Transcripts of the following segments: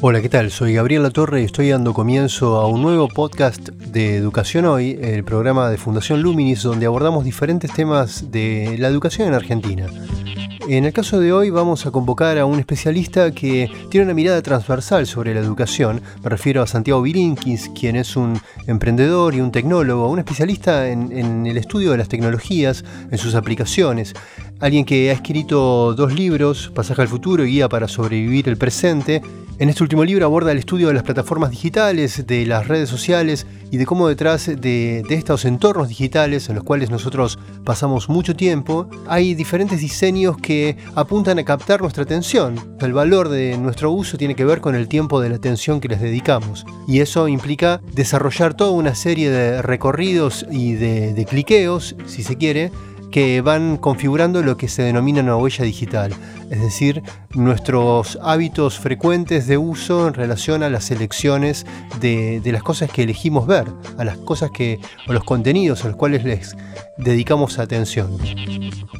Hola, ¿qué tal? Soy Gabriel Latorre y estoy dando comienzo a un nuevo podcast de Educación Hoy, el programa de Fundación Luminis, donde abordamos diferentes temas de la educación en Argentina. En el caso de hoy vamos a convocar a un especialista que tiene una mirada transversal sobre la educación. Me refiero a Santiago Virinkis, quien es un emprendedor y un tecnólogo, un especialista en el estudio de las tecnologías, en sus aplicaciones alguien que ha escrito dos libros, Pasaje al futuro y Guía para sobrevivir el presente. En este último libro aborda el estudio de las plataformas digitales, de las redes sociales y de cómo detrás de, estos entornos digitales en los cuales nosotros pasamos mucho tiempo, hay diferentes diseños que apuntan a captar nuestra atención. El valor de nuestro uso tiene que ver con el tiempo de la atención que les dedicamos. Y eso implica desarrollar toda una serie de recorridos y de, de cliqueos, si se quiere, que van configurando lo que se denomina una huella digital, es decir, nuestros hábitos frecuentes de uso en relación a las elecciones de, las cosas que elegimos ver, a las cosas que, o los contenidos a los cuales les dedicamos atención.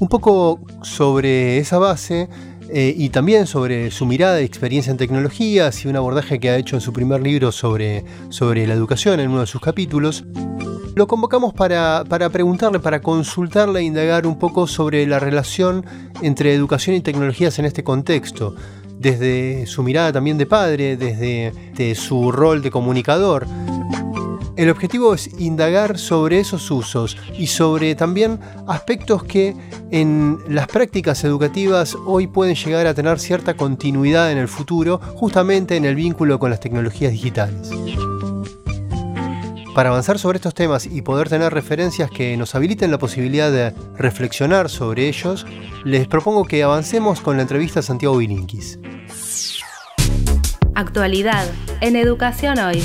Un poco sobre esa base eh, y también sobre su mirada y experiencia en tecnologías y un abordaje que ha hecho en su primer libro sobre, sobre la educación en uno de sus capítulos, lo convocamos para, preguntarle, para consultarle e indagar un poco sobre la relación entre educación y tecnologías en este contexto, desde su mirada también de padre, desde su rol de comunicador. El objetivo es indagar sobre esos usos y sobre también aspectos que en las prácticas educativas hoy pueden llegar a tener cierta continuidad en el futuro, justamente en el vínculo con las tecnologías digitales. Para avanzar sobre estos temas y poder tener referencias que nos habiliten la posibilidad de reflexionar sobre ellos, les propongo que avancemos con la entrevista a Santiago Vininkis. Actualidad en Educación Hoy.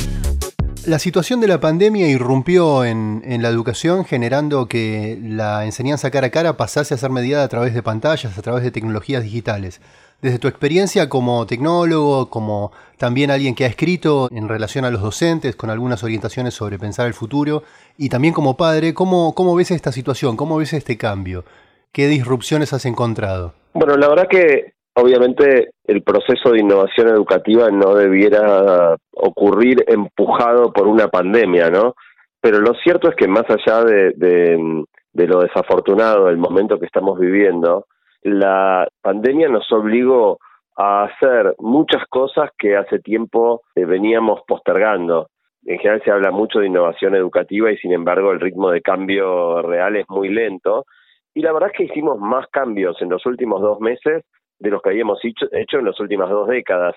La situación de la pandemia irrumpió en, la educación generando que la enseñanza cara a cara pasase a ser mediada a través de pantallas, a través de tecnologías digitales. Desde tu experiencia como tecnólogo, como también alguien que ha escrito en relación a los docentes, con algunas orientaciones sobre pensar el futuro, y también como padre, ¿cómo, ves esta situación? ¿Cómo ves este cambio? ¿Qué disrupciones has encontrado? Bueno, la verdad que obviamente el proceso de innovación educativa no debiera ocurrir empujado por una pandemia, ¿no? Pero lo cierto es que más allá de, de lo desafortunado del momento que estamos viviendo, la pandemia nos obligó a hacer muchas cosas que hace tiempo eh, veníamos postergando. En general se habla mucho de innovación educativa y sin embargo el ritmo de cambio real es muy lento. Y la verdad es que hicimos más cambios en los últimos dos meses de los que habíamos hecho, hecho en las últimas dos décadas.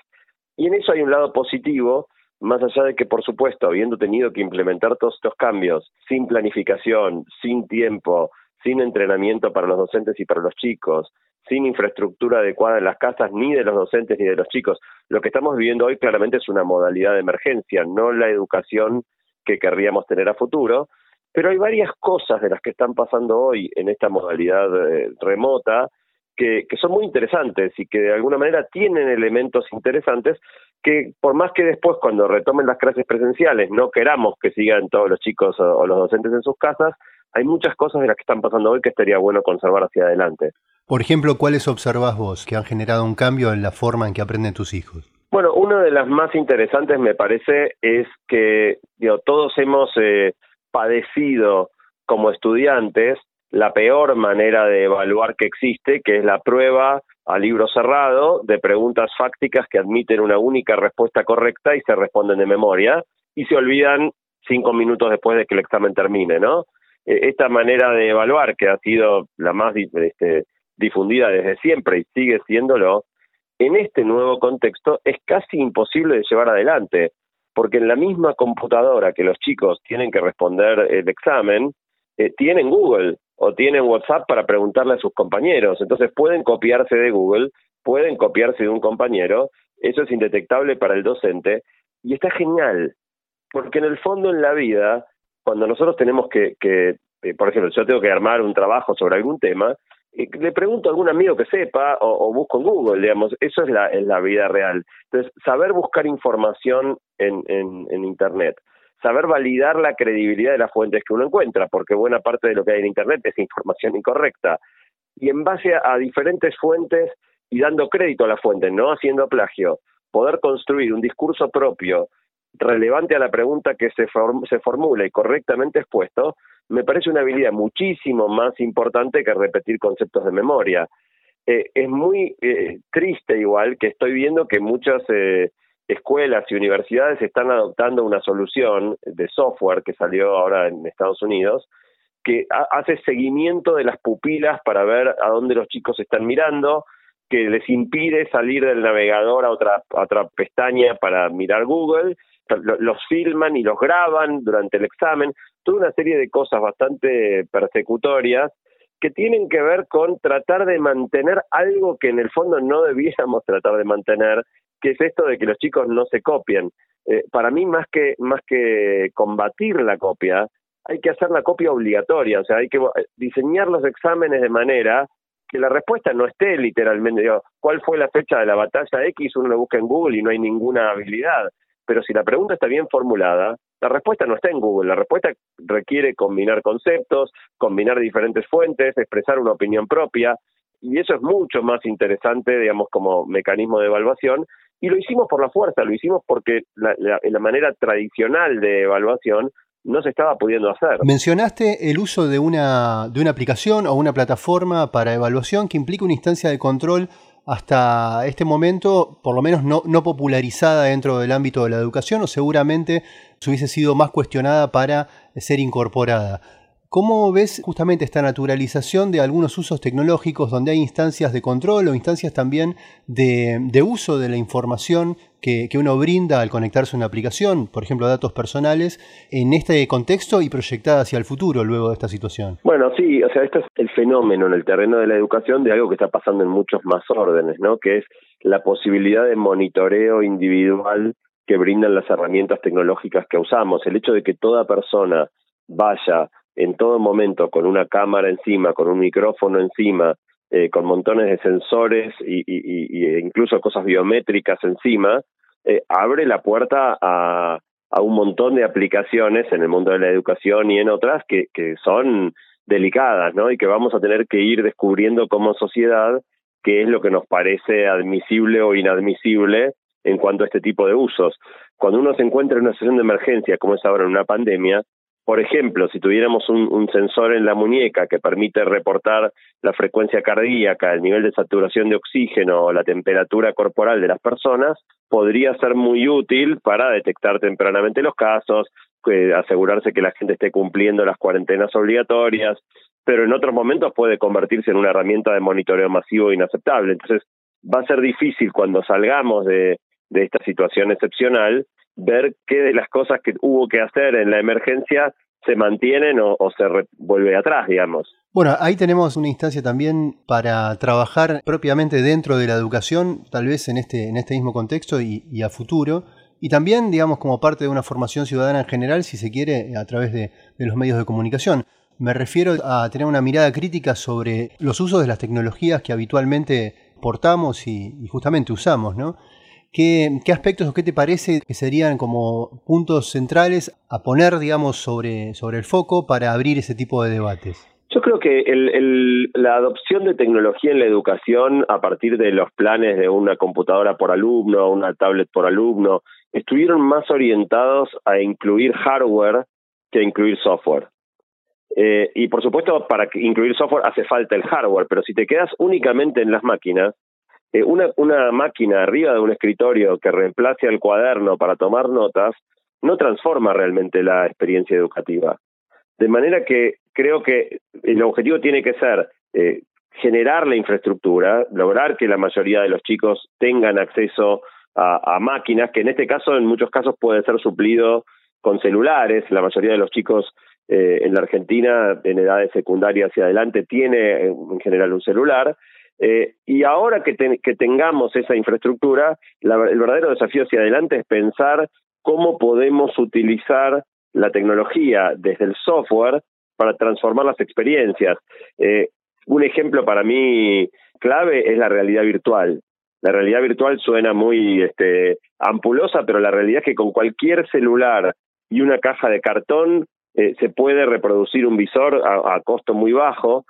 Y en eso hay un lado positivo, más allá de que, por supuesto, habiendo tenido que implementar todos estos cambios sin planificación, sin tiempo, sin entrenamiento para los docentes y para los chicos, sin infraestructura adecuada en las casas ni de los docentes ni de los chicos. Lo que estamos viviendo hoy claramente es una modalidad de emergencia, no la educación que querríamos tener a futuro, pero hay varias cosas de las que están pasando hoy en esta modalidad eh, remota que, que son muy interesantes y que de alguna manera tienen elementos interesantes que por más que después cuando retomen las clases presenciales no queramos que sigan todos los chicos o los docentes en sus casas, hay muchas cosas de las que están pasando hoy que estaría bueno conservar hacia adelante. Por ejemplo, ¿cuáles observás vos que han generado un cambio en la forma en que aprenden tus hijos? Bueno, una de las más interesantes me parece es que digo, todos hemos eh, padecido como estudiantes la peor manera de evaluar que existe, que es la prueba a libro cerrado de preguntas fácticas que admiten una única respuesta correcta y se responden de memoria y se olvidan cinco minutos después de que el examen termine, ¿no? E, esta manera de evaluar, que ha sido la más este, difundida desde siempre y sigue siéndolo, en este nuevo contexto es casi imposible de llevar adelante, porque en la misma computadora que los chicos tienen que responder el examen, eh, tienen Google o tienen WhatsApp para preguntarle a sus compañeros. Entonces pueden copiarse de Google, pueden copiarse de un compañero, eso es indetectable para el docente y está genial, porque en el fondo en la vida, cuando nosotros tenemos que, que eh, por ejemplo, yo tengo que armar un trabajo sobre algún tema, le pregunto a algún amigo que sepa o, busco en Google, digamos, eso es la, vida real. Entonces, saber buscar información en, en, Internet, saber validar la credibilidad de las fuentes que uno encuentra, porque buena parte de lo que hay en Internet es información incorrecta, y en base a, diferentes fuentes y dando crédito a la fuente, no haciendo plagio, poder construir un discurso propio relevante a la pregunta que se, se formula y correctamente expuesto, me parece una habilidad muchísimo más importante que repetir conceptos de memoria. Eh, es muy eh, triste igual que estoy viendo que muchas eh, escuelas y universidades están adoptando una solución de software que salió ahora en Estados Unidos que hace seguimiento de las pupilas para ver a dónde los chicos están mirando, que les impide salir del navegador a otra, a otra pestaña para mirar Google los filman y los graban durante el examen, toda una serie de cosas bastante persecutorias que tienen que ver con tratar de mantener algo que en el fondo no debiéramos tratar de mantener, que es esto de que los chicos no se copien. Eh, para mí, más que, más que combatir la copia, hay que hacer la copia obligatoria, o sea, hay que diseñar los exámenes de manera que la respuesta no esté literalmente, ¿cuál fue la fecha de la batalla X? Uno lo busca en Google y no hay ninguna habilidad pero si la pregunta está bien formulada, la respuesta no está en Google, la respuesta requiere combinar conceptos, combinar diferentes fuentes, expresar una opinión propia, y eso es mucho más interesante, digamos, como mecanismo de evaluación, y lo hicimos por la fuerza, lo hicimos porque la, la manera tradicional de evaluación no se estaba pudiendo hacer. Mencionaste el uso de una, de una aplicación o una plataforma para evaluación que implica una instancia de control hasta este momento, por lo menos no, popularizada dentro del ámbito de la educación o seguramente hubiese sido más cuestionada para ser incorporada. ¿Cómo ves justamente esta naturalización de algunos usos tecnológicos donde hay instancias de control o instancias también de, uso de la información que, uno brinda al conectarse a una aplicación, por ejemplo, datos personales, en este contexto y proyectada hacia el futuro luego de esta situación? Bueno, sí, o sea, este es el fenómeno en el terreno de la educación de algo que está pasando en muchos más órdenes, ¿no? Que es la posibilidad de monitoreo individual que brindan las herramientas tecnológicas que usamos. El hecho de que toda persona vaya en todo momento con una cámara encima, con un micrófono encima, eh, con montones de sensores y, incluso cosas biométricas encima, eh, abre la puerta a, un montón de aplicaciones en el mundo de la educación y en otras que son delicadas, ¿no? Y que vamos a tener que ir descubriendo como sociedad qué es lo que nos parece admisible o inadmisible en cuanto a este tipo de usos. Cuando uno se encuentra en una situación de emergencia, como es ahora en una pandemia, por ejemplo, si tuviéramos un, sensor en la muñeca que permite reportar la frecuencia cardíaca, el nivel de saturación de oxígeno o la temperatura corporal de las personas, podría ser muy útil para detectar tempranamente los casos, asegurarse que la gente esté cumpliendo las cuarentenas obligatorias, pero en otros momentos puede convertirse en una herramienta de monitoreo masivo inaceptable. Entonces, va a ser difícil cuando salgamos de esta situación excepcional ver qué de las cosas que hubo que hacer en la emergencia se mantienen o, se vuelve atrás, digamos. Bueno, ahí tenemos una instancia también para trabajar propiamente dentro de la educación, tal vez en este, en este mismo contexto y, a futuro. Y también, digamos, como parte de una formación ciudadana en general, si se quiere, a través de, los medios de comunicación. Me refiero a tener una mirada crítica sobre los usos de las tecnologías que habitualmente portamos y, y justamente usamos, ¿no? ¿Qué, aspectos o qué te parece que serían como puntos centrales a poner, digamos, sobre, sobre el foco para abrir ese tipo de debates? Yo creo que la adopción de tecnología en la educación a partir de los planes de una computadora por alumno, una tablet por alumno, estuvieron más orientados a incluir hardware que a incluir software. Eh, y por supuesto, para incluir software hace falta el hardware, pero si te quedas únicamente en las máquinas, eh, una, una máquina arriba de un escritorio que reemplace al cuaderno para tomar notas no transforma realmente la experiencia educativa. De manera que creo que el objetivo tiene que ser eh, generar la infraestructura, lograr que la mayoría de los chicos tengan acceso a, máquinas, que en este caso, en muchos casos, puede ser suplido con celulares. La mayoría de los chicos eh, en la Argentina, en edades secundarias hacia adelante, tiene en general un celular. Eh, y ahora que, tengamos esa infraestructura, el verdadero desafío hacia adelante es pensar cómo podemos utilizar la tecnología desde el software para transformar las experiencias. Eh, un ejemplo para mí clave es la realidad virtual. La realidad virtual suena muy este, ampulosa, pero la realidad es que con cualquier celular y una caja de cartón eh, se puede reproducir un visor a, costo muy bajo.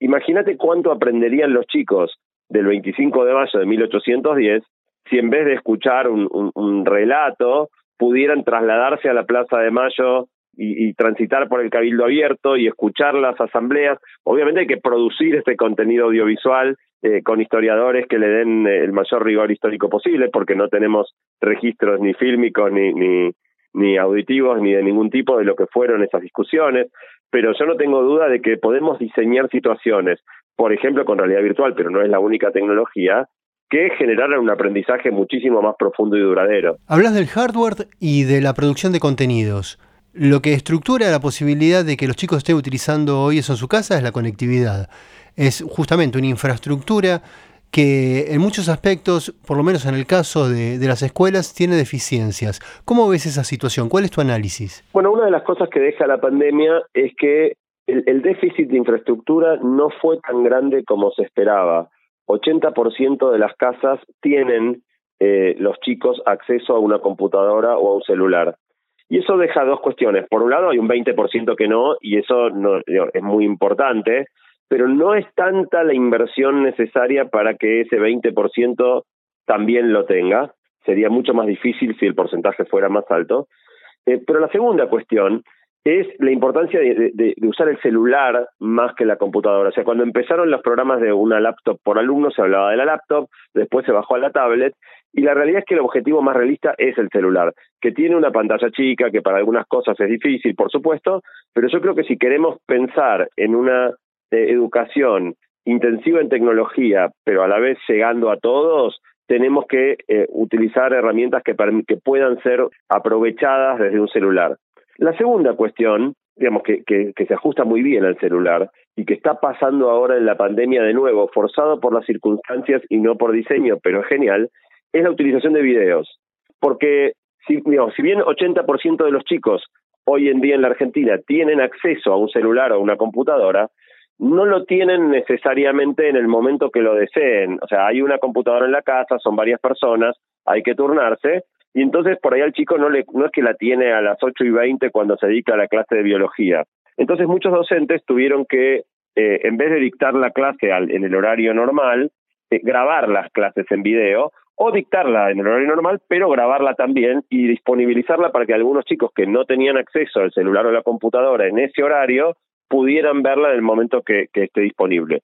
Imagínate cuánto aprenderían los chicos del 25 de mayo de 1810 si en vez de escuchar un relato pudieran trasladarse a la Plaza de Mayo y, transitar por el cabildo abierto y escuchar las asambleas. Obviamente hay que producir este contenido audiovisual eh, con historiadores que le den eh, el mayor rigor histórico posible, porque no tenemos registros ni fílmicos ni, ni, ni auditivos ni de ningún tipo de lo que fueron esas discusiones, pero yo no tengo duda de que podemos diseñar situaciones, por ejemplo con realidad virtual, pero no es la única tecnología, que generaran un aprendizaje muchísimo más profundo y duradero. Hablas del hardware y de la producción de contenidos. Lo que estructura la posibilidad de que los chicos estén utilizando hoy eso en su casa es la conectividad. Es justamente una infraestructura que en muchos aspectos, por lo menos en el caso de, las escuelas, tiene deficiencias. ¿Cómo ves esa situación? ¿Cuál es tu análisis? Bueno, una de las cosas que deja la pandemia es que el déficit de infraestructura no fue tan grande como se esperaba. 80% de las casas tienen eh, los chicos acceso a una computadora o a un celular. Y eso deja dos cuestiones. Por un lado, hay un 20% que no, y eso no, es muy importante, pero no es tanta la inversión necesaria para que ese 20% también lo tenga. Sería mucho más difícil si el porcentaje fuera más alto. Eh, pero la segunda cuestión es la importancia de, usar el celular más que la computadora. O sea, cuando empezaron los programas de una laptop por alumno, se hablaba de la laptop, después se bajó a la tablet, y la realidad es que el objetivo más realista es el celular, que tiene una pantalla chica, que para algunas cosas es difícil, por supuesto, pero yo creo que si queremos pensar en una eh, educación intensiva en tecnología, pero a la vez llegando a todos, tenemos que eh, utilizar herramientas que, que puedan ser aprovechadas desde un celular. La segunda cuestión, digamos, que, que, se ajusta muy bien al celular y que está pasando ahora en la pandemia de nuevo, forzado por las circunstancias y no por diseño, pero es genial, es la utilización de videos. Porque, si, digamos, si bien 80% de los chicos hoy en día en la Argentina tienen acceso a un celular o una computadora, no lo tienen necesariamente en el momento que lo deseen. O sea, hay una computadora en la casa, son varias personas, hay que turnarse, y entonces por ahí al chico no, le, no es que la tiene a las 8 y 20 cuando se dedica a la clase de biología. Entonces muchos docentes tuvieron que, eh, en vez de dictar la clase al, en el horario normal, eh, grabar las clases en video o dictarla en el horario normal, pero grabarla también y disponibilizarla para que algunos chicos que no tenían acceso al celular o la computadora en ese horario pudieran verla en el momento que, que esté disponible.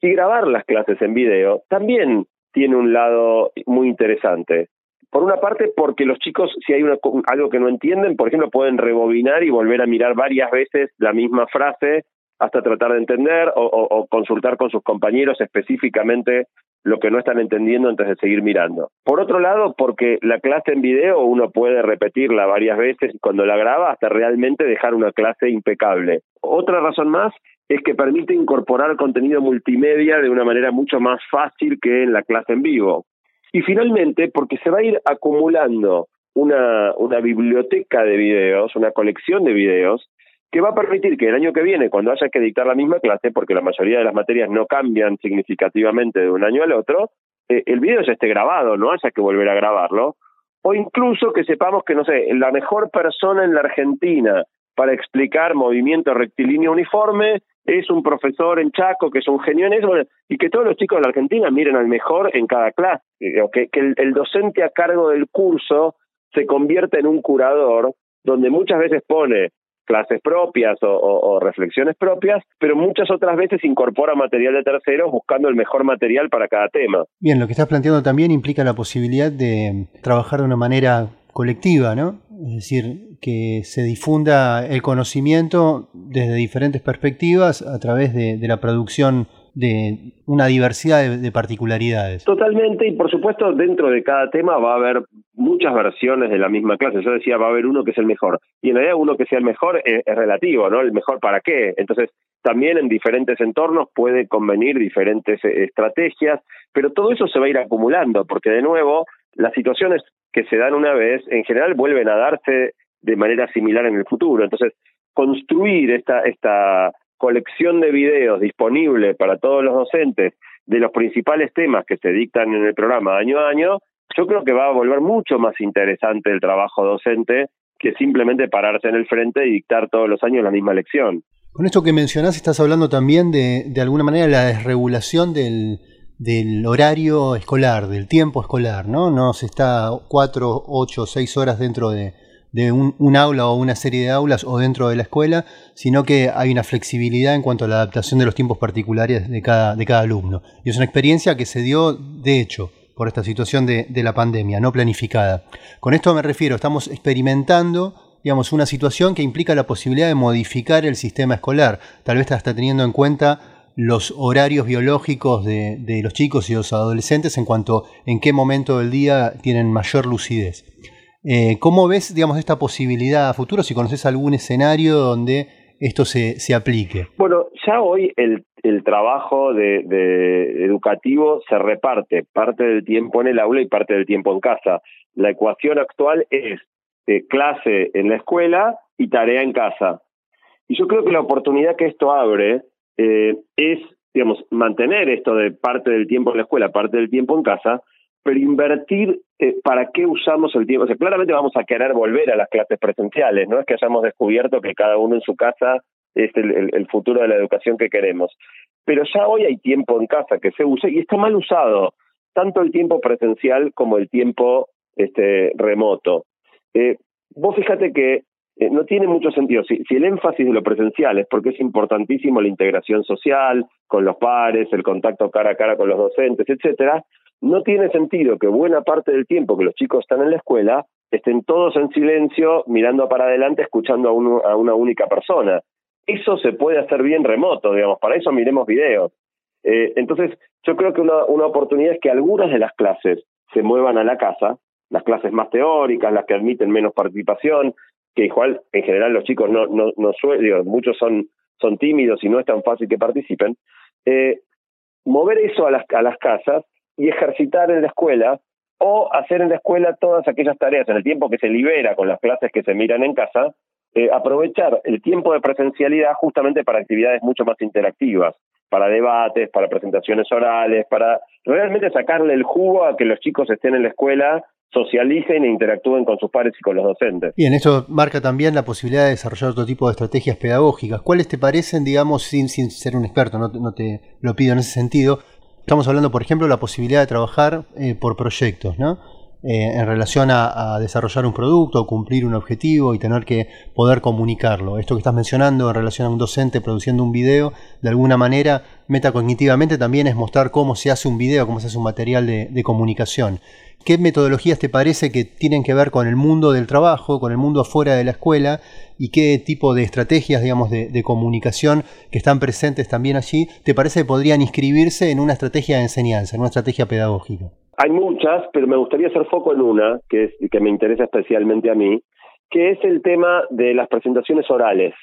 Y grabar las clases en video también tiene un lado muy interesante. Por una parte, porque los chicos, si hay algo que no entienden, por ejemplo, pueden rebobinar y volver a mirar varias veces la misma frase hasta tratar de entender o, consultar con sus compañeros específicamente lo que no están entendiendo antes de seguir mirando. Por otro lado, porque la clase en video uno puede repetirla varias veces y cuando la graba hasta realmente dejar una clase impecable. Otra razón más es que permite incorporar contenido multimedia de una manera mucho más fácil que en la clase en vivo. Y finalmente, porque se va a ir acumulando una, una biblioteca de videos, una colección de videos, que va a permitir que el año que viene, cuando haya que dictar la misma clase, porque la mayoría de las materias no cambian significativamente de un año al otro, eh, el video ya esté grabado, no haya que volver a grabarlo, o incluso que sepamos que, no sé, la mejor persona en la Argentina para explicar movimiento rectilíneo uniforme es un profesor en Chaco que es un genio en eso, y que todos los chicos de la Argentina miren al mejor en cada clase, que, que el, docente a cargo del curso se convierta en un curador, donde muchas veces pone clases propias o, reflexiones propias, pero muchas otras veces incorpora material de terceros buscando el mejor material para cada tema. Bien, lo que estás planteando también implica la posibilidad de trabajar de una manera colectiva, ¿no? Es decir, que se difunda el conocimiento desde diferentes perspectivas a través de, la producción de una diversidad de, particularidades. Totalmente, y por supuesto dentro de cada tema va a haber muchas versiones de la misma clase. Yo decía, va a haber uno que es el mejor. Y en realidad uno que sea el mejor es, es relativo, ¿no? El mejor para qué. Entonces, también en diferentes entornos puede convenir diferentes eh, estrategias, pero todo eso se va a ir acumulando, porque de nuevo, las situaciones que se dan una vez, en general vuelven a darse de manera similar en el futuro. Entonces, construir esta, esta colección de videos disponible para todos los docentes de los principales temas que se dictan en el programa año a año, yo creo que va a volver mucho más interesante el trabajo docente que simplemente pararse en el frente y dictar todos los años la misma lección. Con esto que mencionás, estás hablando también de, de alguna manera, la desregulación del, del horario escolar, del tiempo escolar, ¿no? No se está cuatro, ocho, seis horas dentro de, de un, aula o una serie de aulas o dentro de la escuela, sino que hay una flexibilidad en cuanto a la adaptación de los tiempos particulares de cada, de cada alumno. Y es una experiencia que se dio, de hecho, por esta situación de, de la pandemia, no planificada. Con esto me refiero, estamos experimentando digamos, una situación que implica la posibilidad de modificar el sistema escolar, tal vez hasta teniendo en cuenta los horarios biológicos de, los chicos y los adolescentes en cuanto en qué momento del día tienen mayor lucidez. Eh, ¿Cómo ves, digamos, esta posibilidad a futuro, si conoces algún escenario donde esto se, se aplique? Bueno, ya hoy el, el trabajo de, educativo se reparte, parte del tiempo en el aula y parte del tiempo en casa. La ecuación actual es eh, clase en la escuela y tarea en casa. Y yo creo que la oportunidad que esto abre eh, es, digamos, mantener esto de parte del tiempo en la escuela, parte del tiempo en casa, pero invertir eh, para qué usamos el tiempo. O sea, claramente vamos a querer volver a las clases presenciales, no es que hayamos descubierto que cada uno en su casa es el, futuro de la educación que queremos. Pero ya hoy hay tiempo en casa que se usa y está mal usado, tanto el tiempo presencial como el tiempo este, remoto. Eh, vos fíjate que eh, no tiene mucho sentido. Si, el énfasis de lo presencial es porque es importantísimo la integración social con los pares, el contacto cara a cara con los docentes, etcétera, no tiene sentido que buena parte del tiempo que los chicos están en la escuela estén todos en silencio, mirando para adelante, escuchando a, a una única persona. Eso se puede hacer bien remoto, digamos, para eso miremos videos. Eh, entonces, yo creo que una, una oportunidad es que algunas de las clases se muevan a la casa, las clases más teóricas, las que admiten menos participación, que igual en general los chicos no, no, no suelen, muchos son, son tímidos y no es tan fácil que participen, eh, mover eso a las, a las casas y ejercitar en la escuela o hacer en la escuela todas aquellas tareas en el tiempo que se libera con las clases que se miran en casa, eh, aprovechar el tiempo de presencialidad justamente para actividades mucho más interactivas, para debates, para presentaciones orales, para realmente sacarle el jugo a que los chicos estén en la escuela socialicen e interactúen con sus pares y con los docentes. Bien, esto marca también la posibilidad de desarrollar otro tipo de estrategias pedagógicas. ¿Cuáles te parecen, digamos, sin, sin ser un experto, no, no te lo pido en ese sentido? Estamos hablando, por ejemplo, de la posibilidad de trabajar eh, por proyectos, ¿no? Eh, en relación a, desarrollar un producto cumplir un objetivo y tener que poder comunicarlo. Esto que estás mencionando en relación a un docente produciendo un video, de alguna manera, metacognitivamente también es mostrar cómo se hace un video, cómo se hace un material de comunicación. ¿Qué metodologías te parece que tienen que ver con el mundo del trabajo, con el mundo afuera de la escuela y qué tipo de estrategias, digamos, de, comunicación que están presentes también allí, te parece que podrían inscribirse en una estrategia de enseñanza, en una estrategia pedagógica? Hay muchas, pero me gustaría hacer foco en una que, es, que me interesa especialmente a mí, que es el tema de las presentaciones orales.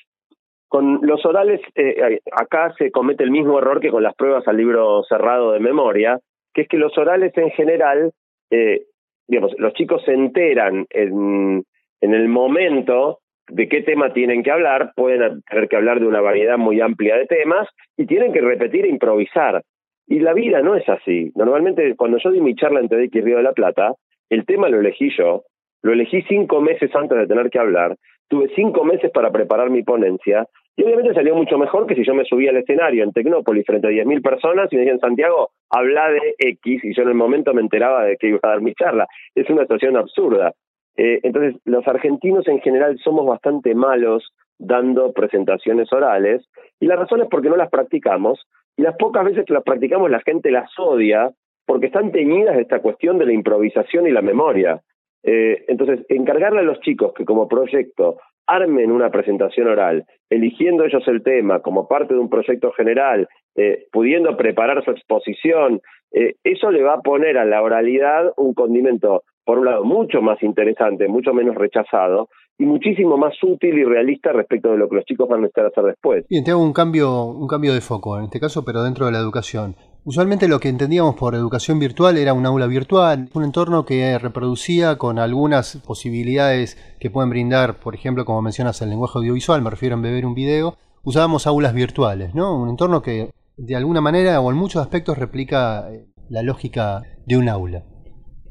Con los orales, eh, acá se comete el mismo error que con las pruebas al libro cerrado de memoria, que es que los orales en general eh, digamos, los chicos se enteran en, en el momento de qué tema tienen que hablar, pueden tener que hablar de una variedad muy amplia de temas y tienen que repetir e improvisar. Y la vida no es así. Normalmente cuando yo di mi charla en TEDx Río de la Plata, el tema lo elegí yo, lo elegí cinco meses antes de tener que hablar, tuve cinco meses para preparar mi ponencia y obviamente salió mucho mejor que si yo me subía al escenario en Tecnópolis frente a 10.000 personas y me decían, Santiago, habla de X, y yo en el momento me enteraba de que iba a dar mi charla. Es una situación absurda. Eh, entonces, los argentinos en general somos bastante malos dando presentaciones orales, y la razón es porque no las practicamos, y las pocas veces que las practicamos la gente las odia porque están teñidas de esta cuestión de la improvisación y la memoria. Eh, entonces, encargarle a los chicos que como proyecto armen una presentación oral, eligiendo ellos el tema como parte de un proyecto general, eh, pudiendo preparar su exposición, eh, eso le va a poner a la oralidad un condimento, por un lado, mucho más interesante, mucho menos rechazado, y muchísimo más útil y realista respecto de lo que los chicos van a necesitar hacer después. Bien, te hago un cambio, un cambio de foco en este caso, pero dentro de la educación. Usualmente lo que entendíamos por educación virtual era un aula virtual, un entorno que reproducía con algunas posibilidades que pueden brindar, por ejemplo, como mencionas, el lenguaje audiovisual, me refiero a beber un video, usábamos aulas virtuales, ¿no? Un entorno que de alguna manera o en muchos aspectos replica eh, la lógica de un aula.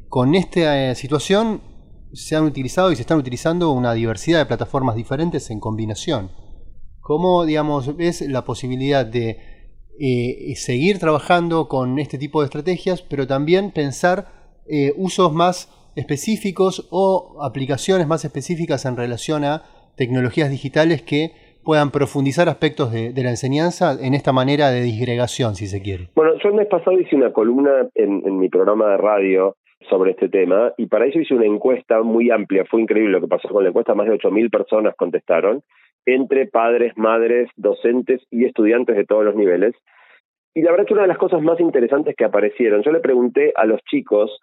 Con esta eh, situación se han utilizado y se están utilizando una diversidad de plataformas diferentes en combinación. ¿Cómo, digamos, es la posibilidad de eh, seguir trabajando con este tipo de estrategias, pero también pensar eh, usos más específicos o aplicaciones más específicas en relación a tecnologías digitales que puedan profundizar aspectos de, la enseñanza en esta manera de disgregación, si se quiere. Bueno, yo el mes pasado hice una columna en, mi programa de radio sobre este tema y para eso hice una encuesta muy amplia, fue increíble lo que pasó con la encuesta, más de 8.000 personas contestaron, entre padres, madres, docentes y estudiantes de todos los niveles. Y la verdad que una de las cosas más interesantes que aparecieron, yo le pregunté a los chicos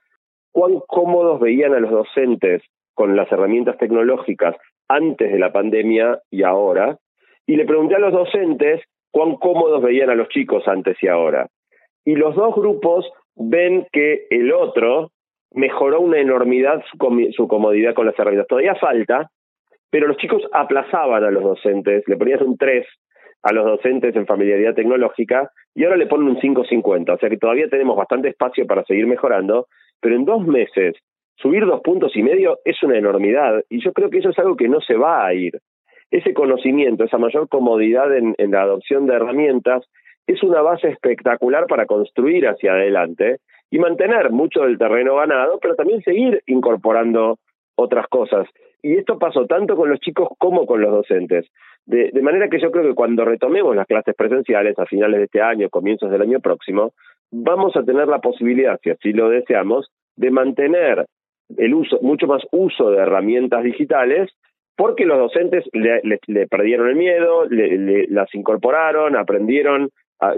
cuán cómodos veían a los docentes con las herramientas tecnológicas antes de la pandemia y ahora, y le pregunté a los docentes cuán cómodos veían a los chicos antes y ahora. Y los dos grupos ven que el otro mejoró una enormidad su, comodidad con las herramientas. Todavía falta, pero los chicos aplazaban a los docentes, le ponían un 3 a los docentes en familiaridad tecnológica y ahora le ponen un 5.50, o sea que todavía tenemos bastante espacio para seguir mejorando, pero en dos meses subir dos puntos y medio es una enormidad y yo creo que eso es algo que no se va a ir ese conocimiento, esa mayor comodidad en, la adopción de herramientas, es una base espectacular para construir hacia adelante y mantener mucho del terreno ganado, pero también seguir incorporando otras cosas. Y esto pasó tanto con los chicos como con los docentes. De, manera que yo creo que cuando retomemos las clases presenciales a finales de este año, comienzos del año próximo, vamos a tener la posibilidad, si así lo deseamos, de mantener el uso, mucho más uso de herramientas digitales, porque los docentes le, perdieron el miedo, le, las incorporaron, aprendieron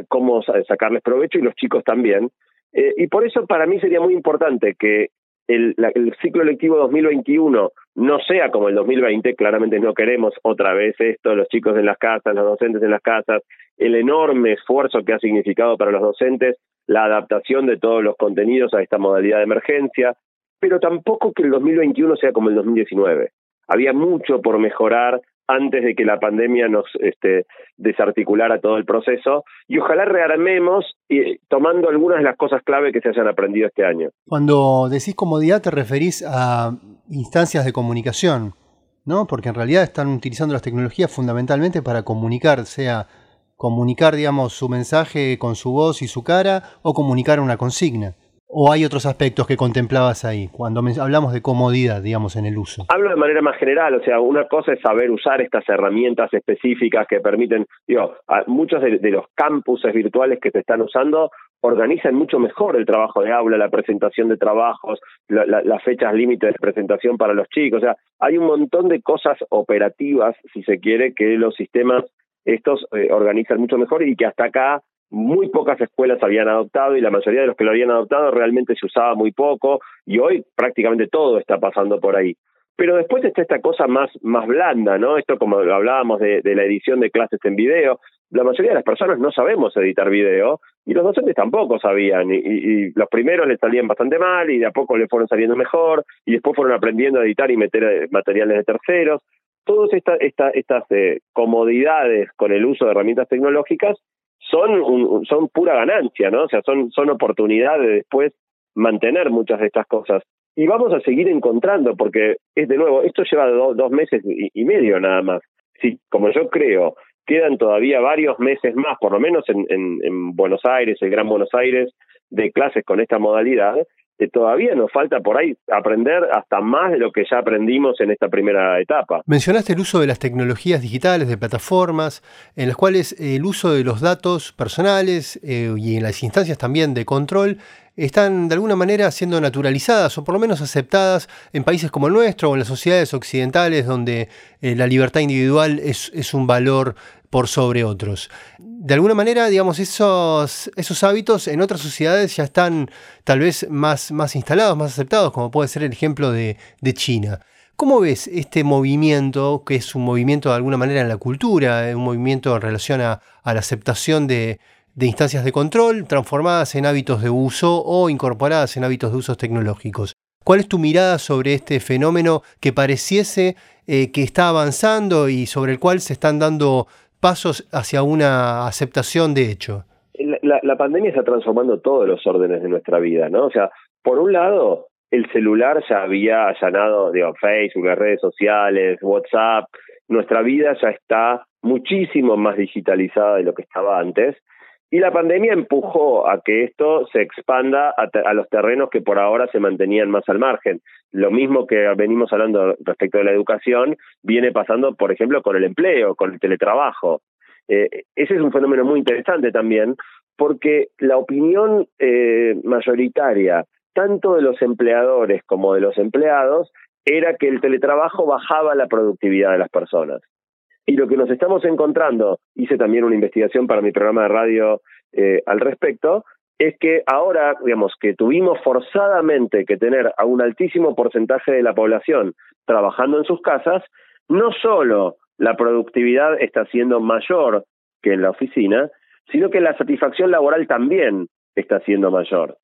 cómo sacarles provecho y los chicos también. Eh, y por eso para mí sería muy importante que el, el, ciclo lectivo 2021 no sea como el 2020, claramente no queremos otra vez esto, los chicos en las casas, los docentes en las casas, el enorme esfuerzo que ha significado para los docentes la adaptación de todos los contenidos a esta modalidad de emergencia, pero tampoco que el 2021 sea como el 2019 había mucho por mejorar antes de que la pandemia nos este, desarticulara todo el proceso y ojalá rearmemos y, tomando algunas de las cosas clave que se hayan aprendido este año. Cuando decís comodidad te referís a instancias de comunicación, ¿no? Porque en realidad están utilizando las tecnologías fundamentalmente para comunicar, sea comunicar, digamos, su mensaje con su voz y su cara o comunicar una consigna. ¿O hay otros aspectos que contemplabas ahí cuando hablamos de comodidad, digamos, en el uso? Hablo de manera más general, o sea, una cosa es saber usar estas herramientas específicas que permiten, digo, muchos de, los campuses virtuales que se están usando organizan mucho mejor el trabajo de aula, la presentación de trabajos, las fechas límites de presentación para los chicos, o sea, hay un montón de cosas operativas, si se quiere, que los sistemas estos eh, organizan mucho mejor y que hasta acá muy pocas escuelas habían adoptado y la mayoría de los que lo habían adoptado realmente se usaba muy poco y hoy prácticamente todo está pasando por ahí. Pero después está esta cosa más, más blanda, ¿no? Esto como hablábamos de, la edición de clases en video, la mayoría de las personas no sabemos editar video y los docentes tampoco sabían y, y, los primeros les salían bastante mal y de a poco les fueron saliendo mejor y después fueron aprendiendo a editar y meter eh, materiales de terceros. Todas esta, esta, estas eh, comodidades con el uso de herramientas tecnológicas son, son pura ganancia, ¿no? O sea, son, son oportunidades de después mantener muchas de estas cosas. Y vamos a seguir encontrando, porque es de nuevo, esto lleva dos meses y, medio nada más. Sí, como yo creo, quedan todavía varios meses más, por lo menos en, en, en Buenos Aires, el Gran Buenos Aires, de clases con esta modalidad, todavía nos falta por ahí aprender hasta más de lo que ya aprendimos en esta primera etapa. Mencionaste el uso de las tecnologías digitales, de plataformas, en las cuales el uso de los datos personales eh, y en las instancias también de control están de alguna manera siendo naturalizadas o por lo menos aceptadas en países como el nuestro o en las sociedades occidentales donde eh, la libertad individual es un valor por sobre otros. De alguna manera, digamos, esos, esos hábitos en otras sociedades ya están tal vez más, más instalados, más aceptados, como puede ser el ejemplo de, China. ¿Cómo ves este movimiento, que es un movimiento de alguna manera en la cultura, un movimiento en relación a, la aceptación de, de instancias de control transformadas en hábitos de uso o incorporadas en hábitos de usos tecnológicos. ¿Cuál es tu mirada sobre este fenómeno que pareciese eh, que está avanzando y sobre el cual se están dando pasos hacia una aceptación de hecho? La, la, pandemia está transformando todos los órdenes de nuestra vida, ¿no? O sea, por un lado, el celular ya había allanado, digo, Facebook, las redes sociales, WhatsApp, nuestra vida ya está muchísimo más digitalizada de lo que estaba antes. Y la pandemia empujó a que esto se expanda a, los terrenos que por ahora se mantenían más al margen. Lo mismo que venimos hablando respecto de la educación, viene pasando, por ejemplo, con el empleo, con el teletrabajo. Eh, ese es un fenómeno muy interesante también, porque la opinión eh, mayoritaria, tanto de los empleadores como de los empleados, era que el teletrabajo bajaba la productividad de las personas. Y lo que nos estamos encontrando, hice también una investigación para mi programa de radio eh, al respecto, es que ahora, digamos, que tuvimos forzadamente que tener a un altísimo porcentaje de la población trabajando en sus casas, no solo la productividad está siendo mayor que en la oficina, sino que la satisfacción laboral también está siendo mayor.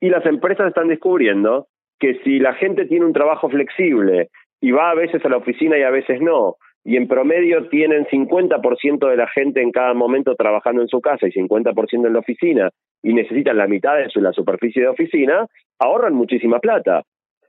Y las empresas están descubriendo que si la gente tiene un trabajo flexible y va a veces a la oficina y a veces no, y en promedio tienen 50% de la gente en cada momento trabajando en su casa y 50% en la oficina y necesitan la mitad de su, la superficie de oficina, ahorran muchísima plata.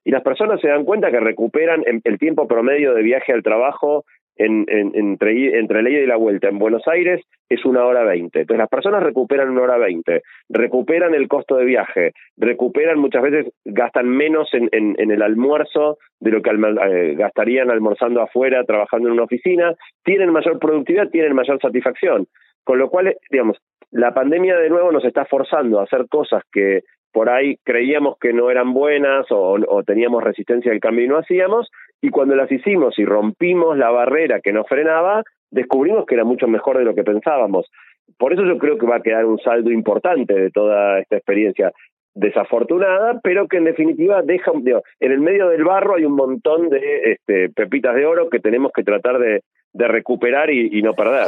Y las personas se dan cuenta que recuperan el tiempo promedio de viaje al trabajo en, entre, entre la ida y la vuelta en Buenos Aires es una hora veinte. Entonces las personas recuperan una hora veinte, recuperan el costo de viaje, recuperan muchas veces, gastan menos en, en, el almuerzo de lo que eh, gastarían almorzando afuera, trabajando en una oficina, tienen mayor productividad, tienen mayor satisfacción. Con lo cual, digamos, la pandemia de nuevo nos está forzando a hacer cosas que por ahí creíamos que no eran buenas o, teníamos resistencia al cambio y no hacíamos, y cuando las hicimos y rompimos la barrera que nos frenaba, descubrimos que era mucho mejor de lo que pensábamos. Por eso yo creo que va a quedar un saldo importante de toda esta experiencia desafortunada, pero que en definitiva deja, en el medio del barro hay un montón de este, pepitas de oro que tenemos que tratar de, recuperar y no perder.